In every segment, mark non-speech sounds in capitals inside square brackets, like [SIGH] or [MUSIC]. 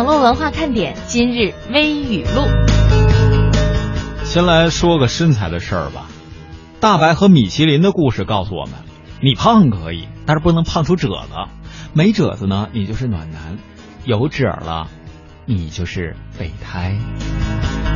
网络文化看点今日微语录。先来说个身材的事儿吧。大白和米其林的故事告诉我们：你胖可以，但是不能胖出褶子。没褶子呢，你就是暖男；有褶了，你就是备胎。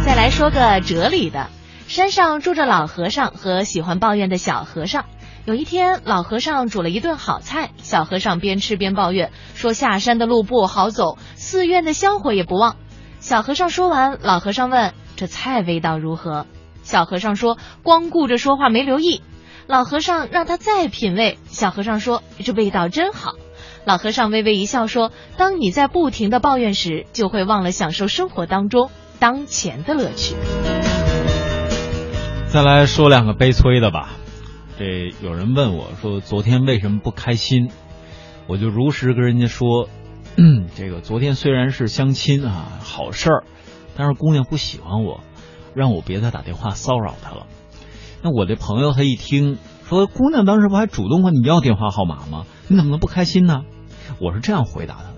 再来说个哲理的。山上住着老和尚和喜欢抱怨的小和尚。有一天，老和尚煮了一顿好菜，小和尚边吃边抱怨说：“下山的路不好走，寺院的香火也不旺。”小和尚说完，老和尚问：“这菜味道如何？”小和尚说：“光顾着说话没留意。”老和尚让他再品味，小和尚说：“这味道真好。”老和尚微微一笑说：“当你在不停的抱怨时，就会忘了享受生活当中当前的乐趣。”再来说两个悲催的吧。这有人问我说：“昨天为什么不开心？”我就如实跟人家说：“这个昨天虽然是相亲啊，好事儿，但是姑娘不喜欢我，让我别再打电话骚扰她了。”那我这朋友他一听说，姑娘当时不还主动问你要电话号码吗？你怎么能不开心呢？我是这样回答他的：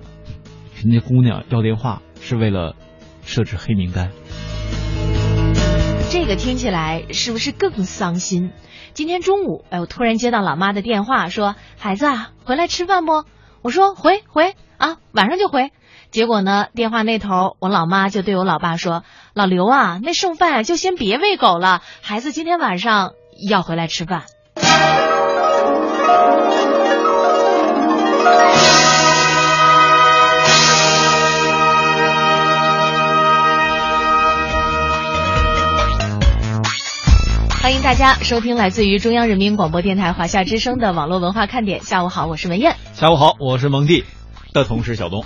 人家姑娘要电话是为了设置黑名单。这个听起来是不是更伤心？今天中午，哎，我突然接到老妈的电话，说：“孩子啊，回来吃饭不？”我说：“回回啊，晚上就回。”结果呢，电话那头我老妈就对我老爸说：“老刘啊，那剩饭就先别喂狗了，孩子今天晚上要回来吃饭。”欢迎大家收听来自于中央人民广播电台华夏之声的网络文化看点。下午好，我是文艳。下午好，我是蒙蒂的同事小东。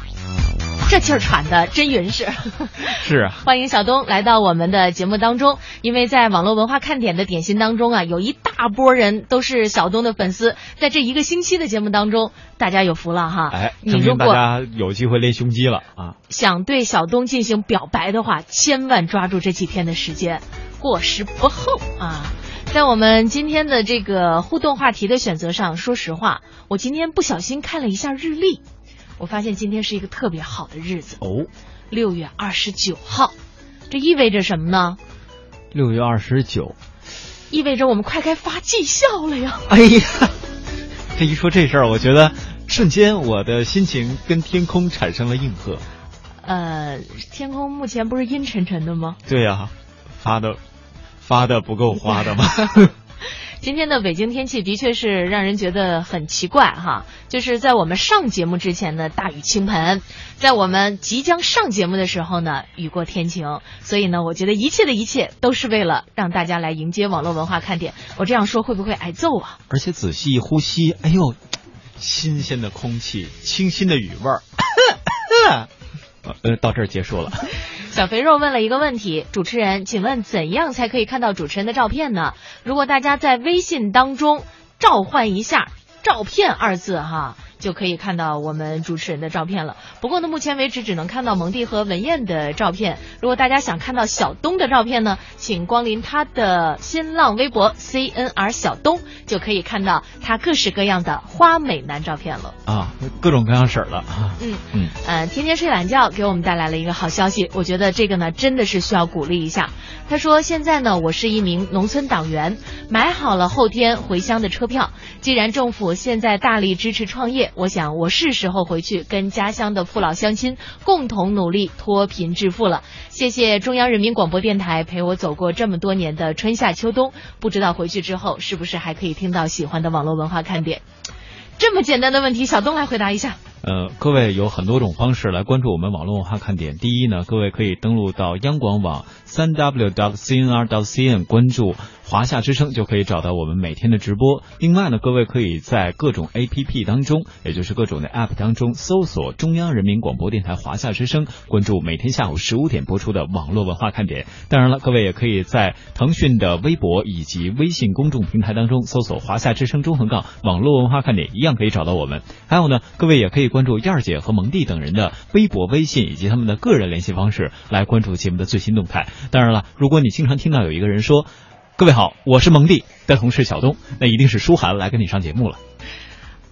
这气儿喘的真匀实。[LAUGHS] 是啊。[LAUGHS] 欢迎小东来到我们的节目当中，因为在网络文化看点的点心当中啊，有一大波人都是小东的粉丝。在这一个星期的节目当中，大家有福了哈。哎，你如果大家有机会练胸肌了啊，想对小东进行表白的话，千万抓住这几天的时间。过时不候啊！在我们今天的这个互动话题的选择上，说实话，我今天不小心看了一下日历，我发现今天是一个特别好的日子哦，六月二十九号，这意味着什么呢？六月二十九，意味着我们快该发绩效了呀！哎呀，这一说这事儿，我觉得瞬间我的心情跟天空产生了应和。呃，天空目前不是阴沉沉的吗？对呀，发的。发的不够花的吗？[LAUGHS] 今天的北京天气的确是让人觉得很奇怪哈，就是在我们上节目之前呢，大雨倾盆；在我们即将上节目的时候呢，雨过天晴。所以呢，我觉得一切的一切都是为了让大家来迎接网络文化看点。我这样说会不会挨揍啊？而且仔细一呼吸，哎呦，新鲜的空气，清新的雨味儿。[LAUGHS] 呃，到这儿结束了。小肥肉问了一个问题：主持人，请问怎样才可以看到主持人的照片呢？如果大家在微信当中召唤一下“照片”二字，哈。就可以看到我们主持人的照片了。不过呢，目前为止只能看到蒙蒂和文艳的照片。如果大家想看到小东的照片呢，请光临他的新浪微博 CNR 小东，就可以看到他各式各样的花美男照片了。啊，各种各样式儿了。嗯嗯呃，天天睡懒觉给我们带来了一个好消息，我觉得这个呢真的是需要鼓励一下。他说：“现在呢，我是一名农村党员，买好了后天回乡的车票。既然政府现在大力支持创业。”我想我是时候回去跟家乡的父老乡亲共同努力脱贫致富了。谢谢中央人民广播电台陪我走过这么多年的春夏秋冬，不知道回去之后是不是还可以听到喜欢的网络文化看点。这么简单的问题，小东来回答一下。呃，各位有很多种方式来关注我们网络文化看点。第一呢，各位可以登录到央广网三 w.cnr.cn 关注。华夏之声就可以找到我们每天的直播。另外呢，各位可以在各种 A P P 当中，也就是各种的 App 当中搜索中央人民广播电台华夏之声，关注每天下午十五点播出的网络文化看点。当然了，各位也可以在腾讯的微博以及微信公众平台当中搜索华夏之声中横杠网络文化看点，一样可以找到我们。还有呢，各位也可以关注燕儿姐和蒙蒂等人的微博、微信以及他们的个人联系方式，来关注节目的最新动态。当然了，如果你经常听到有一个人说。各位好，我是蒙蒂的同事小东，那一定是舒涵来跟你上节目了。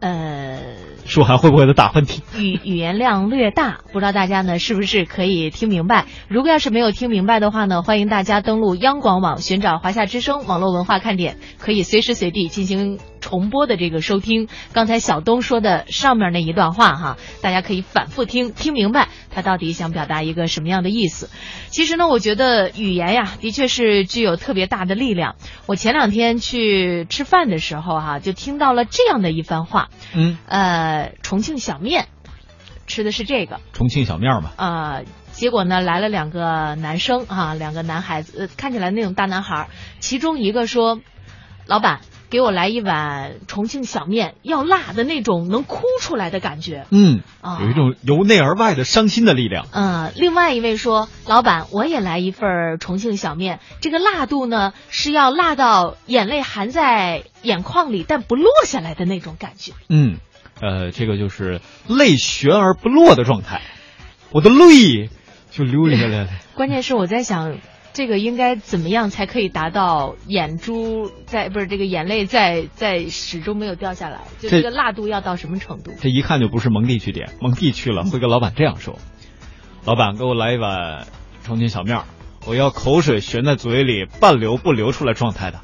呃，舒涵会不会有打喷嚏？语语言量略大，不知道大家呢是不是可以听明白？如果要是没有听明白的话呢，欢迎大家登录央广网，寻找华夏之声网络文化看点，可以随时随地进行重播的这个收听。刚才小东说的上面那一段话哈，大家可以反复听，听明白他到底想表达一个什么样的意思。其实呢，我觉得语言呀，的确是具有特别大的力量。我前两天去吃饭的时候哈，就听到了这样的一番话，嗯，呃，重庆小面，吃的是这个，重庆小面嘛，啊、结果呢来了两个男生啊，两个男孩子，呃，看起来那种大男孩，其中一个说：“老板，给我来一碗重庆小面，要辣的那种，能哭出来的感觉。嗯，啊有一种由内而外的伤心的力量。嗯，另外一位说：“老板，我也来一份儿重庆小面，这个辣度呢是要辣到眼泪含在眼眶里，但不落下来的那种感觉。嗯，呃，这个就是泪悬而不落的状态，我的泪就流下来了。[LAUGHS] 关键是我在想，这个应该怎么样才可以达到眼珠在不是这个眼泪在在始终没有掉下来？就这个辣度要到什么程度？这一看就不是蒙蒂去点，[LAUGHS] 蒙蒂去了会跟老板这样说：“老板，给我来一碗重庆小面，我要口水悬在嘴里，半流不流出来状态的。”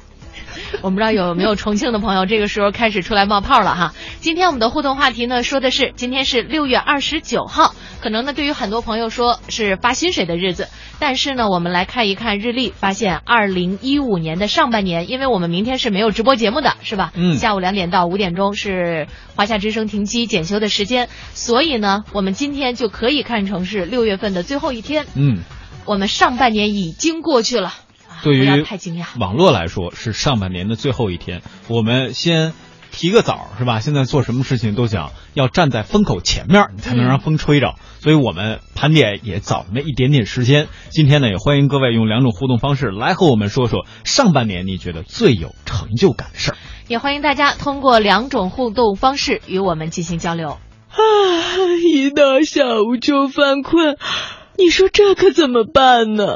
[LAUGHS] 我不知道有没有重庆的朋友这个时候开始出来冒泡了哈。今天我们的互动话题呢，说的是今天是六月二十九号，可能呢对于很多朋友说是发薪水的日子，但是呢我们来看一看日历，发现二零一五年的上半年，因为我们明天是没有直播节目的，是吧？嗯下午两点到五点钟是华夏之声停机检修的时间，所以呢我们今天就可以看成是六月份的最后一天，嗯，我们上半年已经过去了。啊对于太惊讶。网络来说是上半年的最后一天，我们先提个早是吧？现在做什么事情都想要站在风口前面，你才能让风吹着。所以我们盘点也早那么一点点时间。今天呢，也欢迎各位用两种互动方式来和我们说说上半年你觉得最有成就感的事儿。也欢迎大家通过两种互动方式与我们进行交流。啊，一到下午就犯困，你说这可怎么办呢？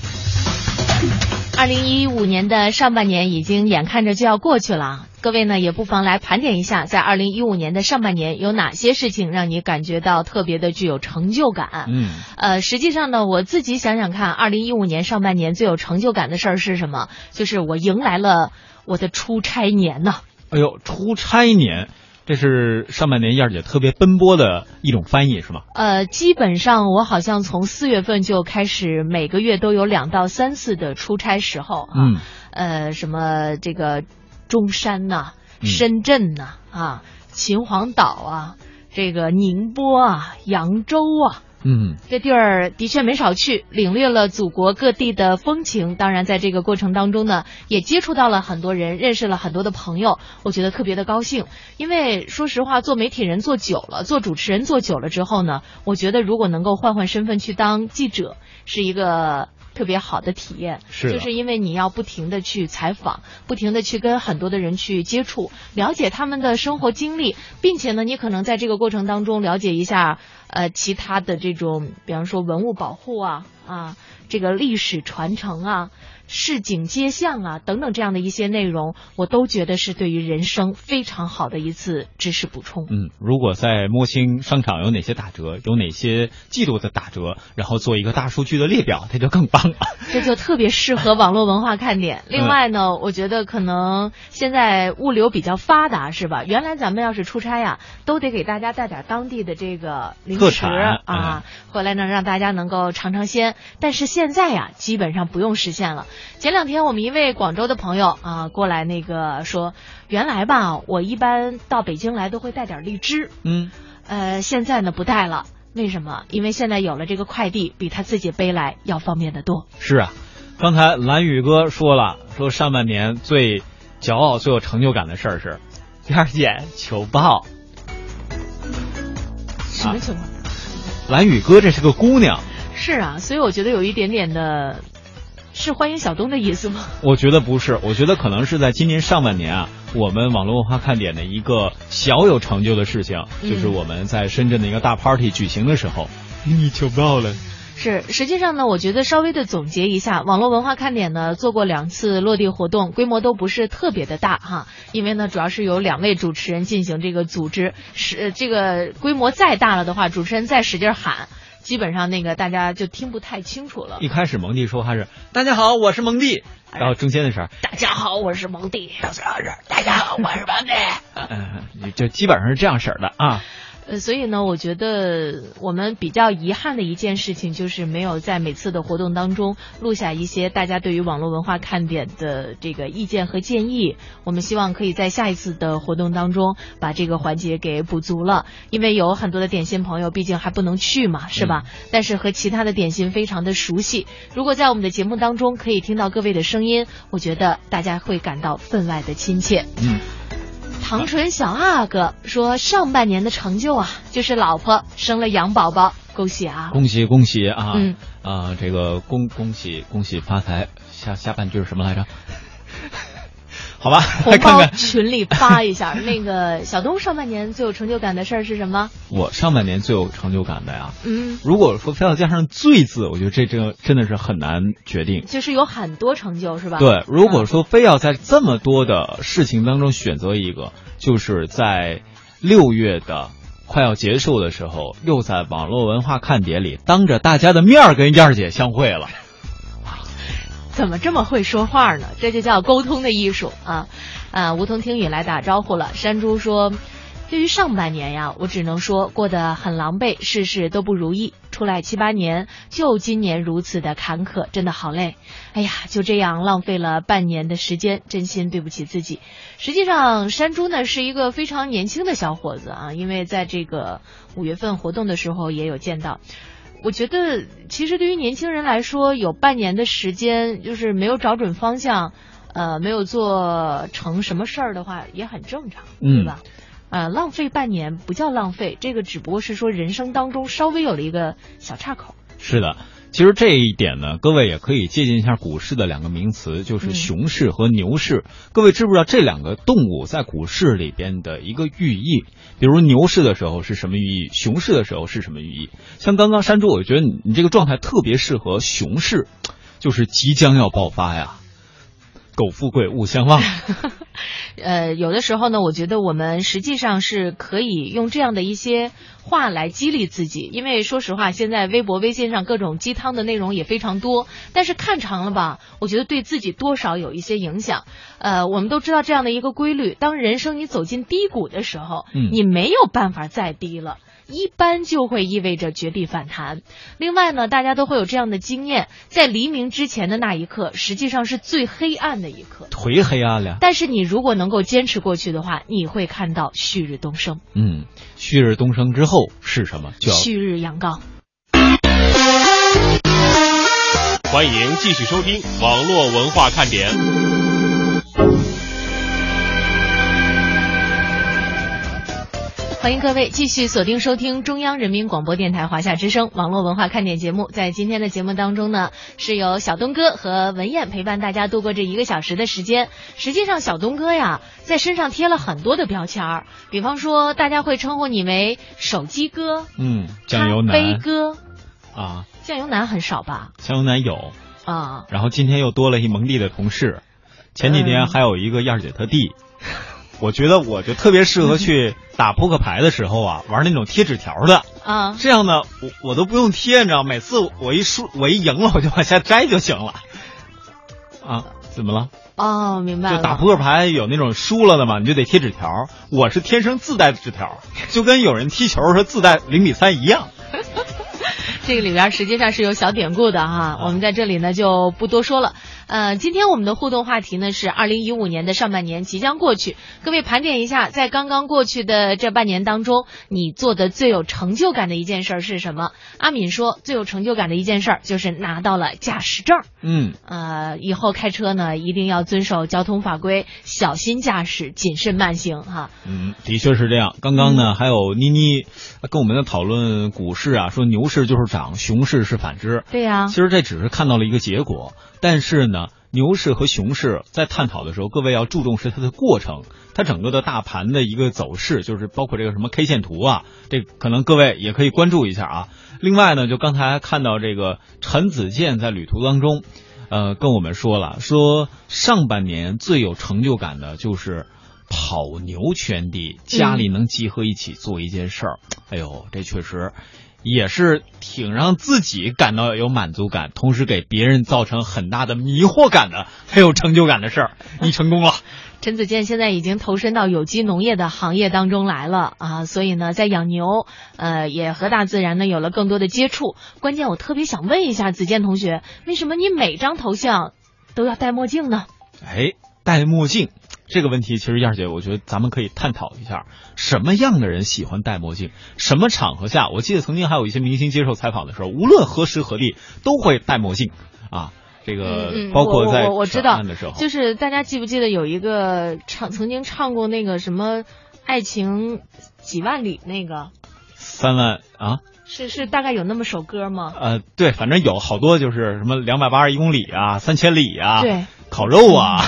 二零一五年的上半年已经眼看着就要过去了，各位呢也不妨来盘点一下，在二零一五年的上半年有哪些事情让你感觉到特别的具有成就感？嗯，呃，实际上呢，我自己想想看，二零一五年上半年最有成就感的事儿是什么？就是我迎来了我的出差年呐。哎呦，出差年，这是上半年燕儿姐特别奔波的一种翻译是吗？呃，基本上我好像从四月份就开始，每个月都有两到三次的出差时候啊。嗯，呃，什么这个中山呐、嗯深圳呐、啊，秦皇岛啊，这个宁波啊，扬州啊。嗯，这地儿的确没少去，领略了祖国各地的风情。当然，在这个过程当中呢，也接触到了很多人，认识了很多的朋友，我觉得特别的高兴。因为说实话，做媒体人做久了，做主持人做久了之后呢，我觉得如果能够换换身份去当记者，是一个特别好的体验。是就是因为你要不停的去采访，不停的去跟很多的人去接触，了解他们的生活经历，并且呢，你可能在这个过程当中了解一下，呃，其他的这种，比方说文物保护啊啊，这个历史传承啊。市井街巷啊，等等这样的一些内容，我都觉得是对于人生非常好的一次知识补充。嗯，如果在摸清商场有哪些打折，有哪些季度的打折，然后做一个大数据的列表，这就更棒了。这就特别适合网络文化看点。[LAUGHS] 另外呢，我觉得可能现在物流比较发达，是吧？原来咱们要是出差呀，都得给大家带点当地的这个零特池产啊，回来呢让大家能够尝尝鲜。但是现在呀，基本上不用实现了。前两天我们一位广州的朋友啊过来那个说，原来吧，我一般到北京来都会带点荔枝，嗯，呃，现在呢不带了。为什么？因为现在有了这个快递，比他自己背来要方便的多。是啊，刚才蓝宇哥说了，说上半年最骄傲、最有成就感的事儿是第二件求报。什么情况？蓝宇哥这是个姑娘，是啊，所以我觉得有一点点的，是欢迎小东的意思吗？我觉得不是，我觉得可能是在今年上半年啊，我们网络文化看点的一个小有成就的事情，嗯就是我们在深圳的一个大 party 举行的时候，你求爆了。是，实际上呢，我觉得稍微的总结一下，网络文化看点呢做过两次落地活动，规模都不是特别的大哈，因为呢主要是由两位主持人进行这个组织，是呃这个规模再大了的话，主持人再使劲喊，基本上那个大家就听不太清楚了。一开始蒙蒂说话是大家好，我是蒙蒂，然后中间的时候，大家好，我是蒙蒂。大家好，我是蒙蒂。[LAUGHS] 嗯，就基本上是这样式儿的啊。呃，所以呢，我觉得我们比较遗憾的一件事情就是没有在每次的活动当中录下一些大家对于网络文化看点的这个意见和建议。我们希望可以在下一次的活动当中把这个环节给补足了，因为有很多的点心朋友毕竟还不能去嘛，是吧？但是和其他的点心非常的熟悉。如果在我们的节目当中可以听到各位的声音，我觉得大家会感到分外的亲切。嗯。唐纯小阿哥说：“上半年的成就啊，就是老婆生了羊宝宝，恭喜啊！恭喜恭喜啊！嗯啊，这个恭恭喜恭喜发财。下下半句是什么来着？好吧，红来看包看群里发一下。[LAUGHS] 那个小东上半年最有成就感的事儿是什么？我上半年最有成就感的呀。嗯，如果说非要加上“最”字，我觉得这真真的是很难决定。就是有很多成就是吧？对，如果说非要在这么多的事情当中选择一个，就是在六月的快要结束的时候，又在网络文化看点里当着大家的面儿跟燕儿姐相会了。怎么这么会说话呢？这就叫沟通的艺术啊！啊，梧桐听雨来打招呼了。山猪说，对于上半年呀，我只能说过得很狼狈，事事都不如意。出来七八年，就今年如此的坎坷，真的好累。哎呀，就这样浪费了半年的时间，真心对不起自己。实际上，山猪呢是一个非常年轻的小伙子啊，因为在这个五月份活动的时候也有见到。我觉得，其实对于年轻人来说，有半年的时间，就是没有找准方向，呃，没有做成什么事儿的话，也很正常，对吧？呃，浪费半年不叫浪费，这个只不过是说人生当中稍微有了一个小岔口。是的，其实这一点呢，各位也可以借鉴一下股市的两个名词，就是熊市和牛市。各位知不知道这两个动物在股市里边的一个寓意？比如牛市的时候是什么寓意，熊市的时候是什么寓意？像刚刚山猪，我觉得你你这个状态特别适合熊市，就是即将要爆发呀。苟富贵，勿相忘。[LAUGHS] 呃，有的时候呢，我觉得我们实际上是可以用这样的一些话来激励自己，因为说实话，现在微博、微信上各种鸡汤的内容也非常多，但是看长了吧，我觉得对自己多少有一些影响。呃，我们都知道这样的一个规律，当人生你走进低谷的时候，嗯你没有办法再低了。一般就会意味着绝地反弹。另外呢，大家都会有这样的经验，在黎明之前的那一刻，实际上是最黑暗的一刻。忒黑暗了。但是你如果能够坚持过去的话，你会看到旭日东升。嗯，旭日东升之后是什么？叫旭日阳刚。欢迎继续收听网络文化看点。欢迎各位继续锁定收听中央人民广播电台华夏之声网络文化看点节目。在今天的节目当中呢，是由小东哥和文燕陪伴大家度过这一个小时的时间。实际上，小东哥呀，在身上贴了很多的标签儿，比方说，大家会称呼你为手机哥、嗯，酱油男，杯哥、啊，酱油男很少吧？酱油男有。啊，然后今天又多了一蒙蒂的同事，前几天嗯还有一个燕儿姐她弟。我觉得我就特别适合去打扑克牌的时候啊，玩那种贴纸条的。啊，这样呢，我我都不用贴，你知道，每次我一输我一赢了，我就往下摘就行了。啊，怎么了？哦，明白了。就打扑克牌有那种输了的嘛，你就得贴纸条。我是天生自带的纸条，就跟有人踢球说自带零比三一样。[LAUGHS] 这个里边实际上是有小典故的哈，我们在这里呢就不多说了。呃，今天我们的互动话题呢是二零一五年的上半年即将过去，各位盘点一下，在刚刚过去的这半年当中，你做的最有成就感的一件事是什么？阿敏说，最有成就感的一件事就是拿到了驾驶证。嗯，呃，以后开车呢一定要遵守交通法规，小心驾驶，谨慎慢行哈。嗯，的确是这样。刚刚呢还有妮妮跟我们在讨论股市啊，说牛市就是涨，熊市是反之。对呀、其实这只是看到了一个结果，但是呢，牛市和熊市在探讨的时候，各位要注重是它的过程，它整个的大盘的一个走势，就是包括这个什么 K 线图啊，这可能各位也可以关注一下啊。另外呢，就刚才看到这个陈子健在旅途当中，呃，跟我们说了，说上半年最有成就感的就是。跑牛圈地，家里能集合一起做一件事儿，哎呦，这确实也是挺让自己感到有满足感，同时给别人造成很大的迷惑感的，很有成就感的事儿。[LAUGHS] 你成功了，陈子健现在已经投身到有机农业的行业当中来了啊，所以呢，在养牛，呃，也和大自然呢有了更多的接触。关键我特别想问一下子健同学，为什么你每张头像都要戴墨镜呢？哎，戴墨镜这个问题，其实燕儿姐，我觉得咱们可以探讨一下，什么样的人喜欢戴墨镜？什么场合下？我记得曾经还有一些明星接受采访的时候，无论何时何地都会戴墨镜 [LAUGHS] 啊。这个包括在我知道的时候，就是大家记不记得有一个唱曾经唱过那个什么《爱情几万里》那个，三万啊，是是大概有那么首歌吗？呃，对，反正有好多就是什么两百八十一公里啊，三千里啊，对，烤肉啊，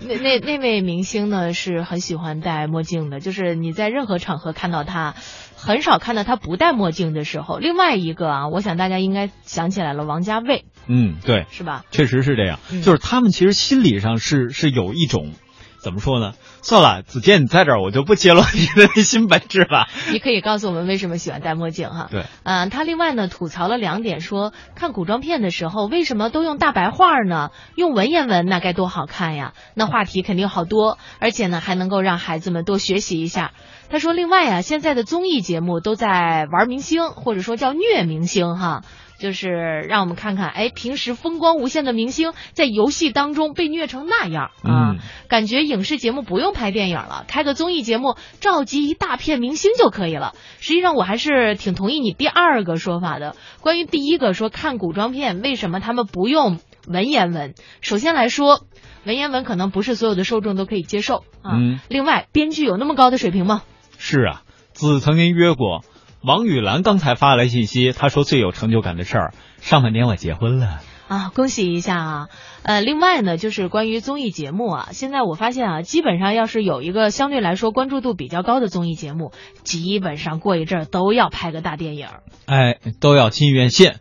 那那那位明星呢是很喜欢戴墨镜的，就是你在任何场合看到他，很少看到他不戴墨镜的时候。另外一个啊，我想大家应该想起来了，王家卫嗯，对，是吧？确实是这样，嗯就是他们其实心理上是是有一种怎么说呢？算了，子健你在这儿，我就不揭露你的 [LAUGHS] 内心本质了。你可以告诉我们为什么喜欢戴墨镜哈？对，嗯、他另外呢吐槽了两点说，看古装片的时候为什么都用大白话呢？用文言文那该多好看呀！那话题肯定好多，而且呢还能够让孩子们多学习一下。他说，另外啊，现在的综艺节目都在玩明星，或者说叫虐明星哈。就是让我们看看，哎，平时风光无限的明星在游戏当中被虐成那样啊！嗯感觉影视节目不用拍电影了，开个综艺节目召集一大片明星就可以了。实际上，我还是挺同意你第二个说法的。关于第一个说看古装片，为什么他们不用文言文？首先来说，文言文可能不是所有的受众都可以接受啊。嗯另外，编剧有那么高的水平吗？是啊，子曾经约过王雨兰，刚才发来信息，她说最有成就感的事儿，上半年我结婚了。啊，恭喜一下啊！呃，另外呢，就是关于综艺节目啊，现在我发现啊，基本上要是有一个相对来说关注度比较高的综艺节目，基本上过一阵儿都要拍个大电影。哎，都要进院线，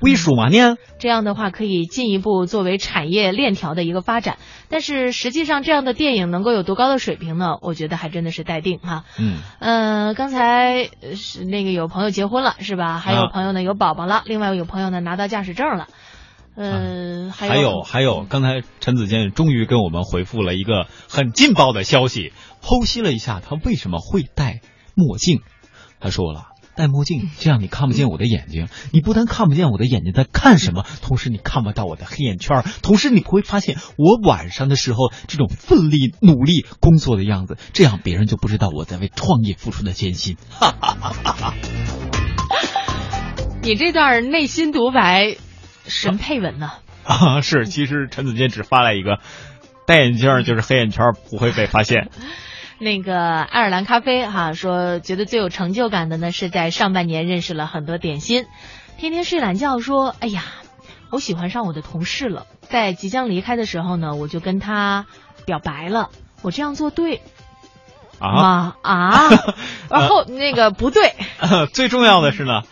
为什么呢？这样的话可以进一步作为产业链条的一个发展。但是实际上，这样的电影能够有多高的水平呢？我觉得还真的是待定哈。嗯，呃，刚才呃是那个有朋友结婚了是吧？还有啊朋友呢有宝宝了，另外有朋友呢拿到驾驶证了。呃，还还有还有，刚才陈子健终于跟我们回复了一个很劲爆的消息，剖析了一下他为什么会戴墨镜。他说了。戴墨镜，这样你看不见我的眼睛。你不但看不见我的眼睛在看什么，同时你看不到我的黑眼圈，同时你会发现我晚上的时候这种奋力努力工作的样子，这样别人就不知道我在为创业付出的艰辛。哈哈哈哈哈！你这段内心独白，神配文呢、啊，是，其实陈子健只发了一个戴眼镜就是黑眼圈不会被发现。[LAUGHS] 那个爱尔兰咖啡哈说，觉得最有成就感的呢是在上半年认识了很多点心。天天睡懒觉说，哎呀，我喜欢上我的同事了，在即将离开的时候呢，我就跟他表白了，我这样做对？啊，啊，[LAUGHS] 然后那个不对，[LAUGHS] 最重要的是呢，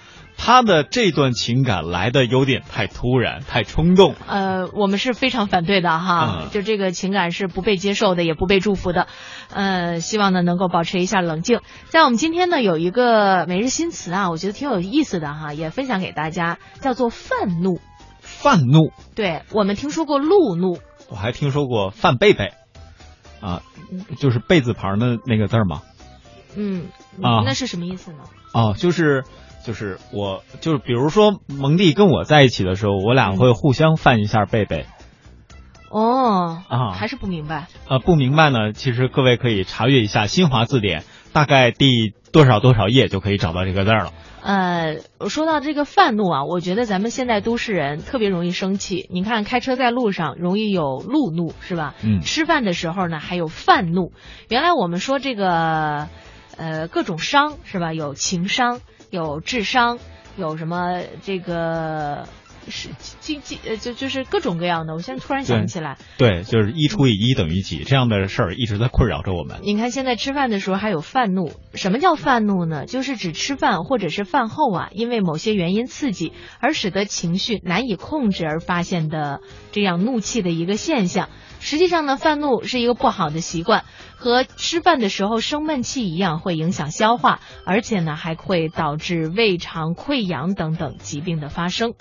他的这段情感来的有点太突然、太冲动。呃，我们是非常反对的哈，嗯就这个情感是不被接受的，也不被祝福的。呃，希望呢能够保持一下冷静。在我们今天呢有一个每日新词啊，我觉得挺有意思的哈，也分享给大家，叫做愤怒。愤怒，对我们听说过路怒，我还听说过范贝贝，啊，就是贝字旁的那个字儿嘛。嗯，啊那是什么意思呢？哦，就是就是我就是比如说蒙蒂跟我在一起的时候，我俩会互相犯一下贝贝。哦，啊还是不明白。呃，不明白呢，其实各位可以查阅一下新华字典，大概第多少多少页就可以找到这个字儿了。呃，说到这个愤怒啊，我觉得咱们现在都市人特别容易生气。你看，开车在路上容易有路怒，是吧？嗯吃饭的时候呢，还有犯怒。原来我们说这个，呃，各种伤是吧？有情商，有智商，有什么这个是经济呃，就就是各种各样的。我现在突然想不起来。对，就是一除以一等于几这样的事儿一直在困扰着我们。你看，现在吃饭的时候还有饭怒。什么叫饭怒呢？就是指吃饭或者是饭后啊，因为某些原因刺激而使得情绪难以控制而发现的这样怒气的一个现象。实际上呢，犯怒是一个不好的习惯，和吃饭的时候生闷气一样，会影响消化，而且呢还会导致胃肠溃疡等等疾病的发生。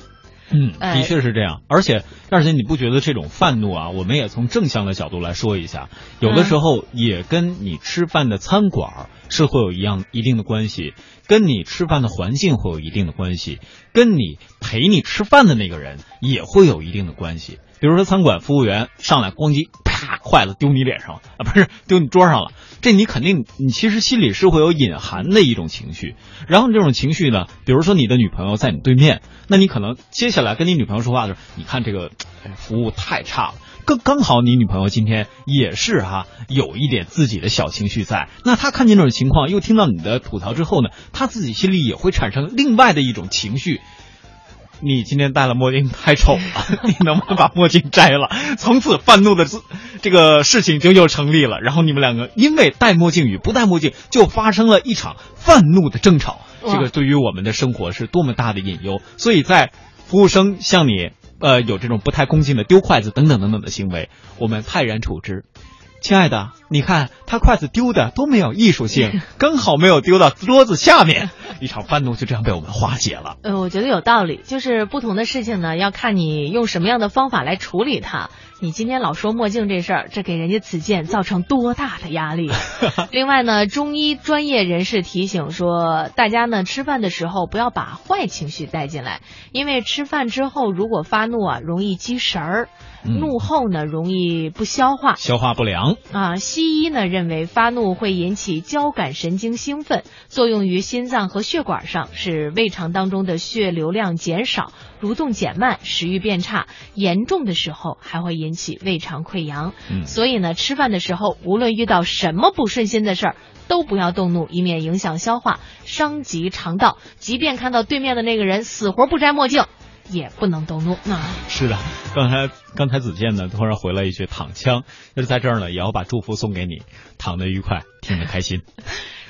嗯，哎的确是这样。而且，而且，你不觉得这种愤怒啊，我们也从正向的角度来说一下，有的时候也跟你吃饭的餐馆是会有一样一定的关系，跟你吃饭的环境会有一定的关系，跟你陪你吃饭的那个人也会有一定的关系。比如说，餐馆服务员上来咣叽啪筷子丢你脸上了啊，不是丢你桌上了，这你肯定你其实心里是会有隐含的一种情绪。然后这种情绪呢，比如说你的女朋友在你对面，那你可能接下来跟你女朋友说话的时候，你看这个服务太差了。刚刚好，你女朋友今天也是哈、有一点自己的小情绪在。那她看见这种情况，又听到你的吐槽之后呢，她自己心里也会产生另外的一种情绪。你今天戴了墨镜太丑了，[LAUGHS] 你能不能把墨镜摘了？从此愤怒的自这个事情就又成立了。然后你们两个因为戴墨镜与不戴墨镜，就发生了一场愤怒的争吵。这个对于我们的生活是多么大的隐忧。所以在服务生向你呃有这种不太恭敬的丢筷子等等等等的行为，我们泰然处之。亲爱的，你看他筷子丢的多没有艺术性，[LAUGHS] 刚好没有丢到桌子下面，一场愤怒就这样被我们化解了。呃，我觉得有道理，就是不同的事情呢，要看你用什么样的方法来处理它。你今天老说墨镜这事儿，这给人家此健造成多大的压力？[LAUGHS] 另外呢，中医专业人士提醒说，大家呢吃饭的时候不要把坏情绪带进来，因为吃饭之后如果发怒啊，容易积食儿，嗯怒后呢容易不消化。消化不良，啊，西医呢认为发怒会引起交感神经兴奋，作用于心脏和血管上，使胃肠当中的血流量减少，蠕动减慢，食欲变差，严重的时候还会引起胃肠溃疡。嗯所以呢，吃饭的时候无论遇到什么不顺心的事儿，都不要动怒，以免影响消化，伤及肠道。即便看到对面的那个人死活不摘墨镜，也不能动怒。那、是的，刚才刚才子健呢突然回了一句躺枪，就是在这儿呢也要把祝福送给你，躺得愉快，听得开心。[LAUGHS]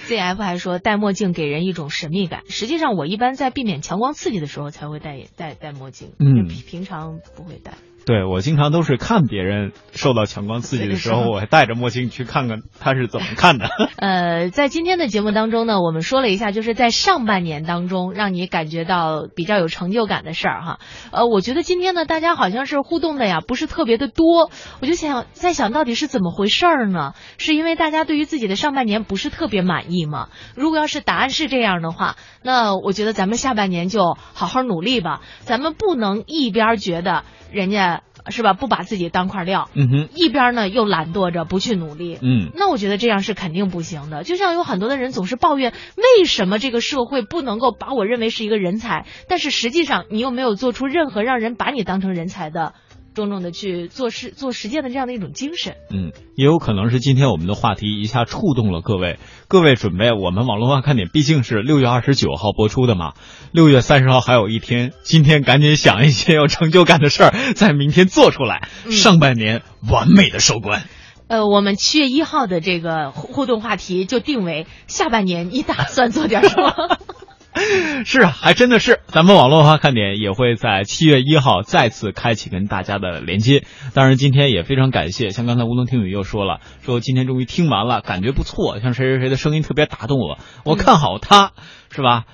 ZF 还说戴墨镜给人一种神秘感。实际上，我一般在避免强光刺激的时候才会戴戴戴墨镜，嗯平平常不会戴。对我经常都是看别人受到强光刺激的时候，我还戴着墨镜去看看他是怎么看的。[LAUGHS] 呃，在今天的节目当中呢，我们说了一下，就是在上半年当中让你感觉到比较有成就感的事儿哈。呃，我觉得今天呢，大家好像是互动的呀，不是特别的多。我就想在想到底是怎么回事儿呢？是因为大家对于自己的上半年不是特别满意吗？如果要是答案是这样的话，那我觉得咱们下半年就好好努力吧。咱们不能一边觉得人家是吧不把自己当块料，嗯哼，一边呢又懒惰着不去努力。嗯，那我觉得这样是肯定不行的。就像有很多的人总是抱怨，为什么这个社会不能够把我认为是一个人才，但是实际上你又没有做出任何让人把你当成人才的。种种的去做事、做实践的这样的一种精神，嗯，也有可能是今天我们的话题一下触动了各位。各位准备，我们网络化看点毕竟是六月二十九号播出的嘛，六月三十号还有一天，今天赶紧想一些有成就感的事儿，在明天做出来，嗯上半年完美的收官。呃，我们七月一号的这个互互动话题就定为下半年你打算做点什么？[LAUGHS] [LAUGHS] 是啊，还真的是，咱们网络化看点也会在七月一号再次开启跟大家的连接。当然，今天也非常感谢，像刚才吴龙听雨又说了，说今天终于听完了，感觉不错，像谁谁谁的声音特别打动我，我看好他，是吧？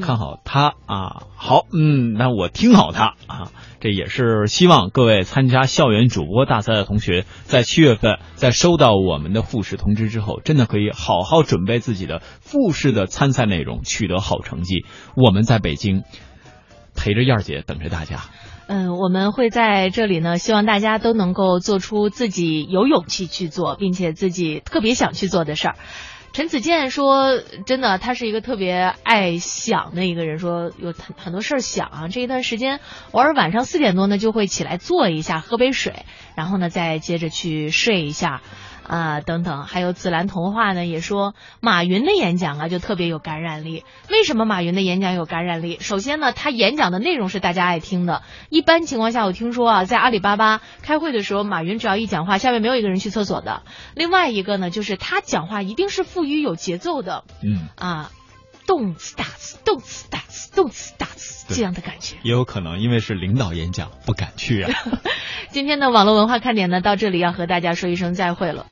看好他啊。好，嗯，那我听好他啊。这也是希望各位参加校园主播大赛的同学，在七月份在收到我们的复试通知之后，真的可以好好准备自己的复试的参赛内容，取得好成绩。我们在北京陪着燕儿姐等着大家。嗯，我们会在这里呢，希望大家都能够做出自己有勇气去做，并且自己特别想去做的事儿。陈子健说：“真的，他是一个特别爱想的一个人，说有很很多事儿想啊。这一段时间，偶尔晚上四点多呢，就会起来坐一下，喝杯水，然后呢，再接着去睡一下。”啊、等等，还有紫兰童话呢，也说马云的演讲啊就特别有感染力。为什么马云的演讲有感染力？首先呢，他演讲的内容是大家爱听的。一般情况下，我听说啊，在阿里巴巴开会的时候，马云只要一讲话，下面没有一个人去厕所的。另外一个呢，就是他讲话一定是富于有节奏的嗯，啊，动次打次，动次打次，动次打次这样的感觉。也有可能因为是领导演讲，不敢去啊。[LAUGHS] 今天的网络文化看点呢，到这里要和大家说一声再会了。